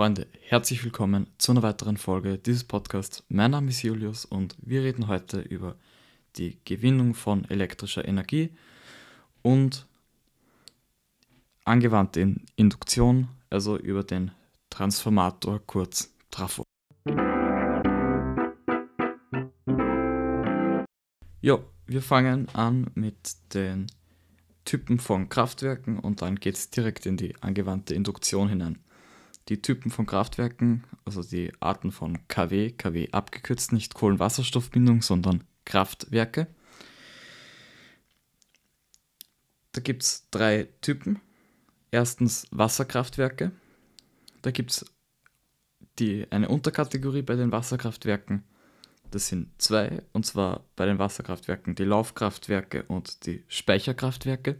Freunde, herzlich willkommen zu einer weiteren Folge dieses Podcasts. Mein Name ist Julius und wir reden heute über die Gewinnung von elektrischer Energie und angewandte Induktion, also über den Transformator, kurz Trafo. Ja, wir fangen an mit den Typen von Kraftwerken und dann geht es direkt in die angewandte Induktion hinein. Die Typen von Kraftwerken, also die Arten von KW, KW abgekürzt, nicht Kohlenwasserstoffbindung, sondern Kraftwerke. Da gibt es drei Typen. Erstens Wasserkraftwerke. Da gibt es eine Unterkategorie bei den Wasserkraftwerken. Das sind zwei, und zwar bei den Wasserkraftwerken die Laufkraftwerke und die Speicherkraftwerke.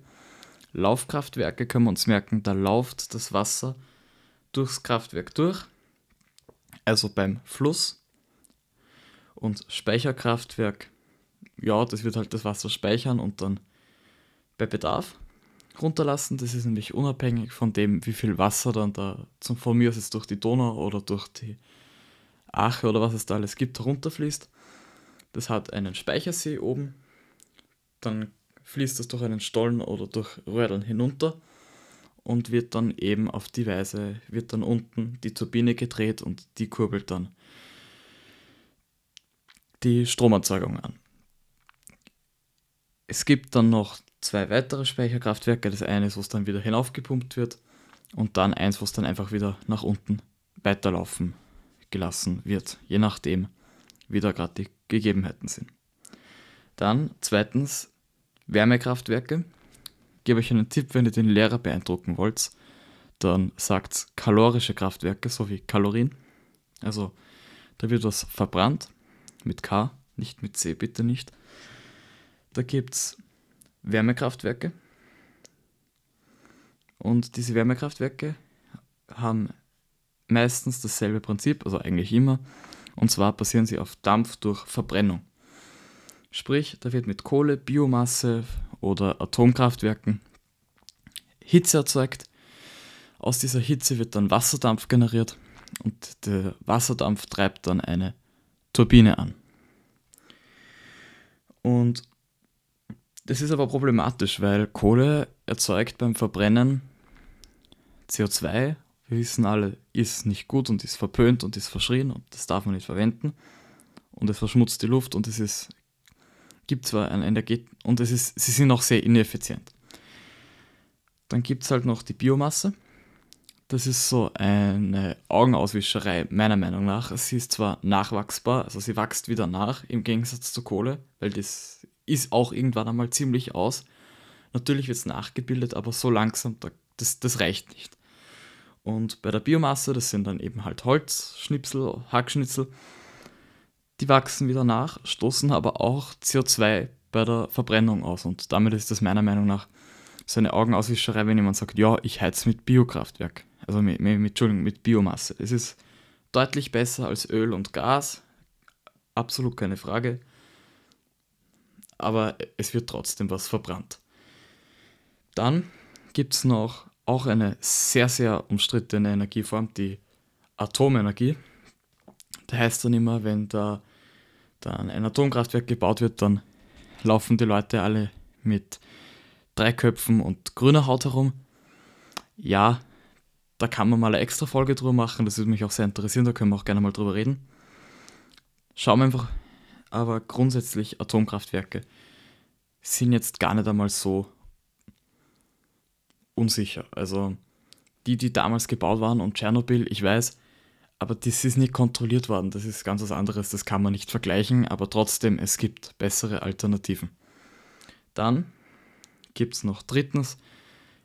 Laufkraftwerke können wir uns merken, da läuft das Wasser durchs Kraftwerk durch, also beim Fluss. Und Speicherkraftwerk, ja, das wird halt das Wasser speichern und dann bei Bedarf runterlassen. Das ist nämlich unabhängig von dem, wie viel Wasser dann da zum, von mir aus durch die Donau oder durch die Ache oder was es da alles gibt, runterfließt. Das hat einen Speichersee oben. Dann fließt das durch einen Stollen oder durch Röhrln hinunter und wird dann eben auf die Weise, wird dann unten die Turbine gedreht und die kurbelt dann die Stromerzeugung an. Es gibt dann noch zwei weitere Speicherkraftwerke. Das eine ist, wo es dann wieder hinaufgepumpt wird und dann eins, wo es dann einfach wieder nach unten weiterlaufen gelassen wird, je nachdem, wie da gerade die Gegebenheiten sind. Dann zweitens Wärmekraftwerke gebe euch einen Tipp, wenn ihr den Lehrer beeindrucken wollt, dann sagt kalorische Kraftwerke sowie Kalorien. Also da wird was verbrannt mit K, nicht mit C, bitte nicht. Da gibt es Wärmekraftwerke. Und diese Wärmekraftwerke haben meistens dasselbe Prinzip, also eigentlich immer. Und zwar basieren sie auf Dampf durch Verbrennung. Sprich, da wird mit Kohle, Biomasse oder Atomkraftwerken Hitze erzeugt. Aus dieser Hitze wird dann Wasserdampf generiert und der Wasserdampf treibt dann eine Turbine an. Und das ist aber problematisch, weil Kohle erzeugt beim Verbrennen CO2. Wir wissen alle, ist nicht gut und ist verpönt und ist verschrien und das darf man nicht verwenden. Und es verschmutzt die Luft und es ist gibt zwar ein Energie und es ist, sie sind auch sehr ineffizient. Dann gibt es halt noch die Biomasse. Das ist so eine Augenauswischerei, meiner Meinung nach. Sie ist zwar nachwachsbar, also sie wächst wieder nach, im Gegensatz zur Kohle, weil das ist auch irgendwann einmal ziemlich aus. Natürlich wird es nachgebildet, aber so langsam, das, das reicht nicht. Und bei der Biomasse, das sind dann eben halt Holzschnipsel, Hackschnitzel, die wachsen wieder nach, stoßen aber auch CO2 bei der Verbrennung aus. Und damit ist das meiner Meinung nach so eine Augenauswischerei, wenn jemand sagt, ja, ich heiz mit Biokraftwerk. Also mit, mit, Entschuldigung, mit Biomasse. Es ist deutlich besser als Öl und Gas. Absolut keine Frage. Aber es wird trotzdem was verbrannt. Dann gibt es noch auch eine sehr, sehr umstrittene Energieform, die Atomenergie. Da heißt dann immer, wenn da dann ein Atomkraftwerk gebaut wird, dann laufen die Leute alle mit drei Köpfen und grüner Haut herum. Ja, da kann man mal eine extra Folge drüber machen, das würde mich auch sehr interessieren, da können wir auch gerne mal drüber reden. Schauen wir einfach, aber grundsätzlich Atomkraftwerke sind jetzt gar nicht einmal so unsicher. Also die, die damals gebaut waren und Tschernobyl, ich weiß, aber das ist nicht kontrolliert worden. Das ist ganz was anderes. Das kann man nicht vergleichen, aber trotzdem, es gibt bessere Alternativen. Dann gibt es noch drittens,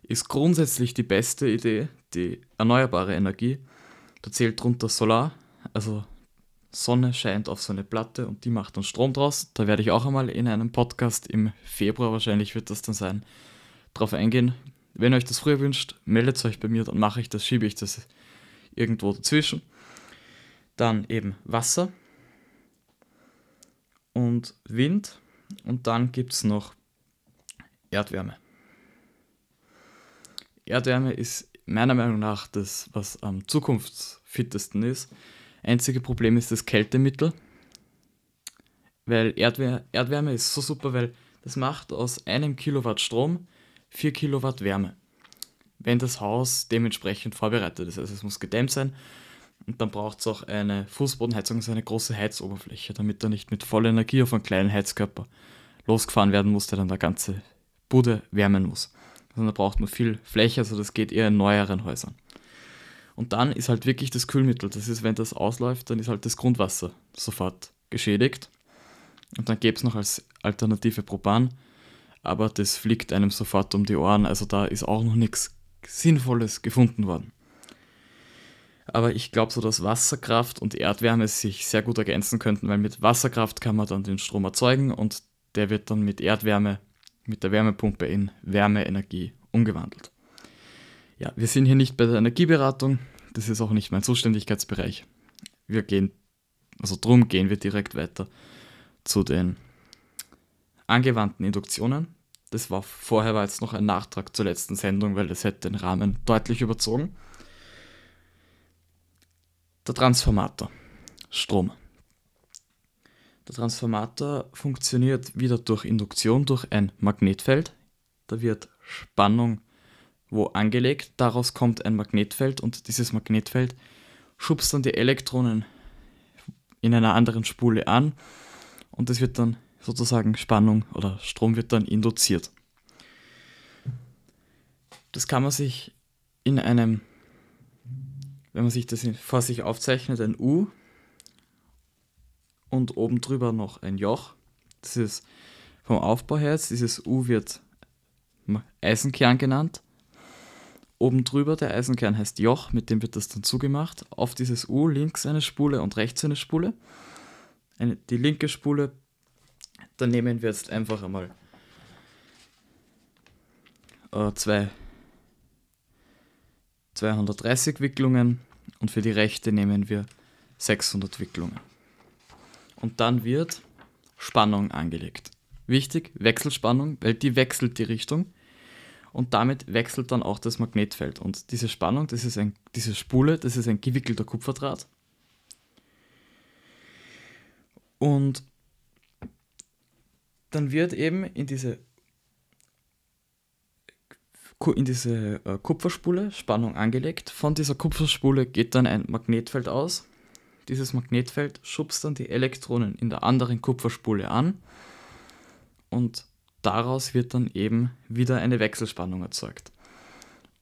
ist grundsätzlich die beste Idee die erneuerbare Energie. Da zählt drunter Solar, also Sonne scheint auf so eine Platte und die macht dann Strom draus. Da werde ich auch einmal in einem Podcast im Februar, wahrscheinlich wird das dann sein, drauf eingehen. Wenn ihr euch das früher wünscht, meldet euch bei mir, dann mache ich das, schiebe ich das irgendwo dazwischen. Dann eben Wasser und Wind und dann gibt es noch Erdwärme. Erdwärme ist meiner Meinung nach das, was am fittesten ist. Einzige Problem ist das Kältemittel, weil Erdwär Erdwärme ist so super, weil das macht aus einem Kilowatt Strom 4 Kilowatt Wärme. Wenn das Haus dementsprechend vorbereitet ist. Also es muss gedämmt sein und dann braucht es auch eine Fußbodenheizung, also eine große Heizoberfläche, damit er nicht mit voller Energie auf einen kleinen Heizkörper losgefahren werden muss, der dann der ganze Bude wärmen muss. Also da braucht man viel Fläche, also das geht eher in neueren Häusern. Und dann ist halt wirklich das Kühlmittel. Das ist, wenn das ausläuft, dann ist halt das Grundwasser sofort geschädigt. Und dann gäbe es noch als Alternative Propan, aber das fliegt einem sofort um die Ohren. Also da ist auch noch nichts Sinnvolles gefunden worden. Aber ich glaube so, dass Wasserkraft und Erdwärme sich sehr gut ergänzen könnten, weil mit Wasserkraft kann man dann den Strom erzeugen und der wird dann mit Erdwärme, mit der Wärmepumpe in Wärmeenergie umgewandelt. Ja, wir sind hier nicht bei der Energieberatung, das ist auch nicht mein Zuständigkeitsbereich. Wir gehen, also drum gehen wir direkt weiter zu den angewandten Induktionen. Das war vorher war jetzt noch ein Nachtrag zur letzten Sendung, weil das hätte den Rahmen deutlich überzogen. Der Transformator. Strom. Der Transformator funktioniert wieder durch Induktion durch ein Magnetfeld. Da wird Spannung wo angelegt, daraus kommt ein Magnetfeld und dieses Magnetfeld schubst dann die Elektronen in einer anderen Spule an und es wird dann sozusagen Spannung oder Strom wird dann induziert. Das kann man sich in einem wenn man sich das vor sich aufzeichnet, ein U und oben drüber noch ein Joch. Das ist vom Aufbau her, dieses U wird Eisenkern genannt. Oben drüber der Eisenkern heißt Joch, mit dem wird das dann zugemacht. Auf dieses U links eine Spule und rechts eine Spule. Eine, die linke Spule, da nehmen wir jetzt einfach einmal äh, zwei 230 Wicklungen und für die rechte nehmen wir 600 Wicklungen. Und dann wird Spannung angelegt. Wichtig, Wechselspannung, weil die wechselt die Richtung und damit wechselt dann auch das Magnetfeld. Und diese Spannung, das ist ein, diese Spule, das ist ein gewickelter Kupferdraht. Und dann wird eben in diese in diese äh, Kupferspule Spannung angelegt. Von dieser Kupferspule geht dann ein Magnetfeld aus. Dieses Magnetfeld schubst dann die Elektronen in der anderen Kupferspule an und daraus wird dann eben wieder eine Wechselspannung erzeugt.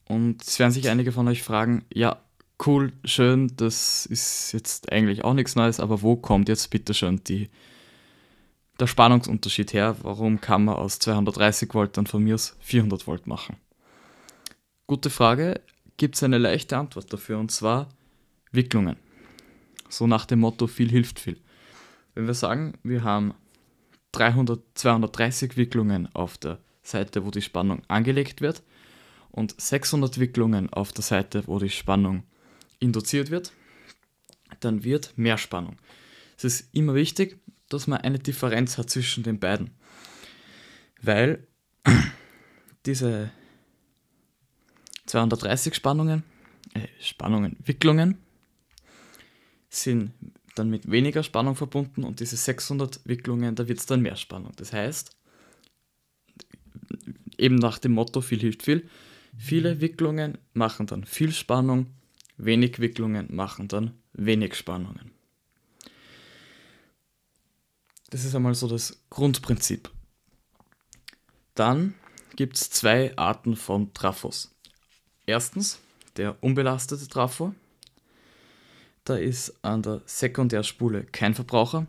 Und es werden sich einige von euch fragen, ja, cool, schön, das ist jetzt eigentlich auch nichts Neues, aber wo kommt jetzt bitte schon die, der Spannungsunterschied her? Warum kann man aus 230 Volt dann von mir aus 400 Volt machen? Gute Frage. Gibt es eine leichte Antwort dafür und zwar Wicklungen. So nach dem Motto, viel hilft viel. Wenn wir sagen, wir haben 300, 230 Wicklungen auf der Seite, wo die Spannung angelegt wird und 600 Wicklungen auf der Seite, wo die Spannung induziert wird, dann wird mehr Spannung. Es ist immer wichtig, dass man eine Differenz hat zwischen den beiden, weil diese 230 Spannungen, äh, Spannungen, Wicklungen sind dann mit weniger Spannung verbunden und diese 600 Wicklungen, da wird es dann mehr Spannung. Das heißt, eben nach dem Motto viel hilft viel, viele Wicklungen machen dann viel Spannung, wenig Wicklungen machen dann wenig Spannungen. Das ist einmal so das Grundprinzip. Dann gibt es zwei Arten von Trafos. Erstens der unbelastete Trafo. Da ist an der Sekundärspule kein Verbraucher.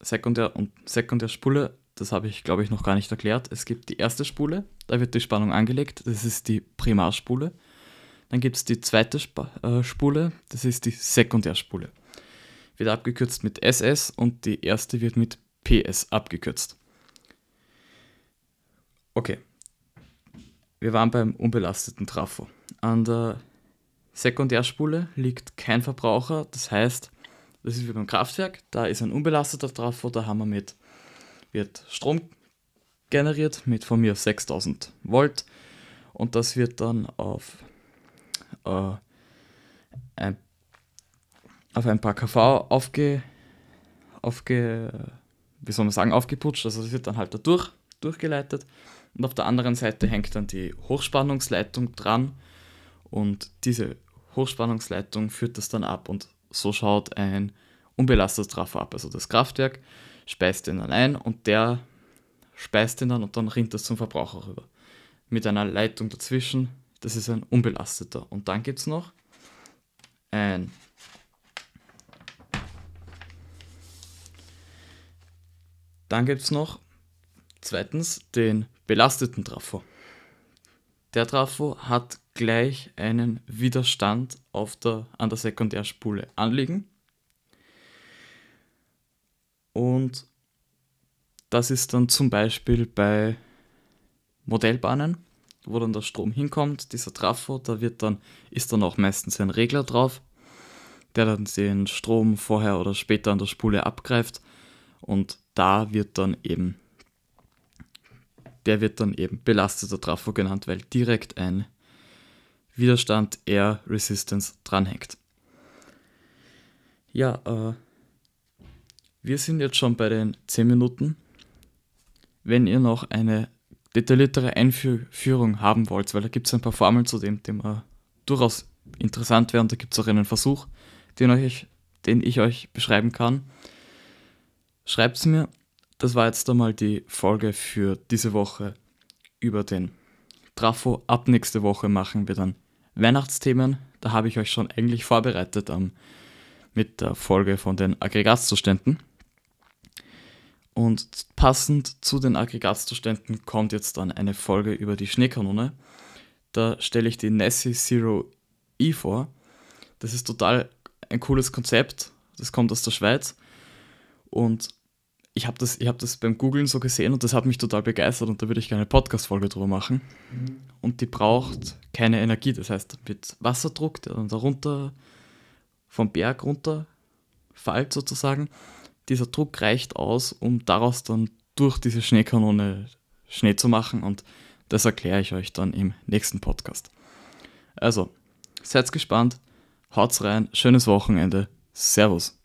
Sekundär- und Sekundärspule, das habe ich glaube ich noch gar nicht erklärt. Es gibt die erste Spule, da wird die Spannung angelegt, das ist die Primarspule. Dann gibt es die zweite Sp äh, Spule, das ist die Sekundärspule. Wird abgekürzt mit SS und die erste wird mit PS abgekürzt. Okay, wir waren beim unbelasteten Trafo. An der Sekundärspule liegt kein Verbraucher, das heißt, das ist wie beim Kraftwerk, da ist ein unbelasteter Trafo, da haben wir mit, wird Strom generiert mit von mir 6000 Volt und das wird dann auf äh, ein auf ein paar kV aufge, aufge, wie soll man sagen, aufgeputscht. Also es wird dann halt da durch, durchgeleitet. Und auf der anderen Seite hängt dann die Hochspannungsleitung dran. Und diese Hochspannungsleitung führt das dann ab. Und so schaut ein unbelastetes Trafo ab. Also das Kraftwerk speist den dann ein und der speist den dann und dann rinnt das zum Verbraucher rüber. Mit einer Leitung dazwischen, das ist ein unbelasteter. Und dann gibt es noch ein Dann gibt es noch zweitens den belasteten Trafo. Der Trafo hat gleich einen Widerstand auf der, an der Sekundärspule anliegen. Und das ist dann zum Beispiel bei Modellbahnen, wo dann der Strom hinkommt, dieser Trafo, da wird dann, ist dann auch meistens ein Regler drauf, der dann den Strom vorher oder später an der Spule abgreift und da wird dann eben, der wird dann eben belasteter Trafo genannt, weil direkt ein Widerstand Air Resistance dranhängt. Ja, äh, wir sind jetzt schon bei den 10 Minuten. Wenn ihr noch eine detailliertere Einführung haben wollt, weil da gibt es ein paar Formeln zu dem Thema durchaus interessant wäre und da gibt es auch einen Versuch, den, euch, den ich euch beschreiben kann. Schreibt es mir. Das war jetzt einmal die Folge für diese Woche über den Trafo. Ab nächste Woche machen wir dann Weihnachtsthemen. Da habe ich euch schon eigentlich vorbereitet um, mit der Folge von den Aggregatzuständen. Und passend zu den Aggregatzuständen kommt jetzt dann eine Folge über die Schneekanone. Da stelle ich die Nessie Zero E vor. Das ist total ein cooles Konzept. Das kommt aus der Schweiz. Und ich habe das, hab das beim Googlen so gesehen und das hat mich total begeistert und da würde ich gerne eine Podcast-Folge drüber machen. Mhm. Und die braucht keine Energie. Das heißt, mit Wasserdruck, der dann darunter vom Berg runter fällt sozusagen, dieser Druck reicht aus, um daraus dann durch diese Schneekanone Schnee zu machen und das erkläre ich euch dann im nächsten Podcast. Also, seid gespannt, haut's rein, schönes Wochenende, Servus.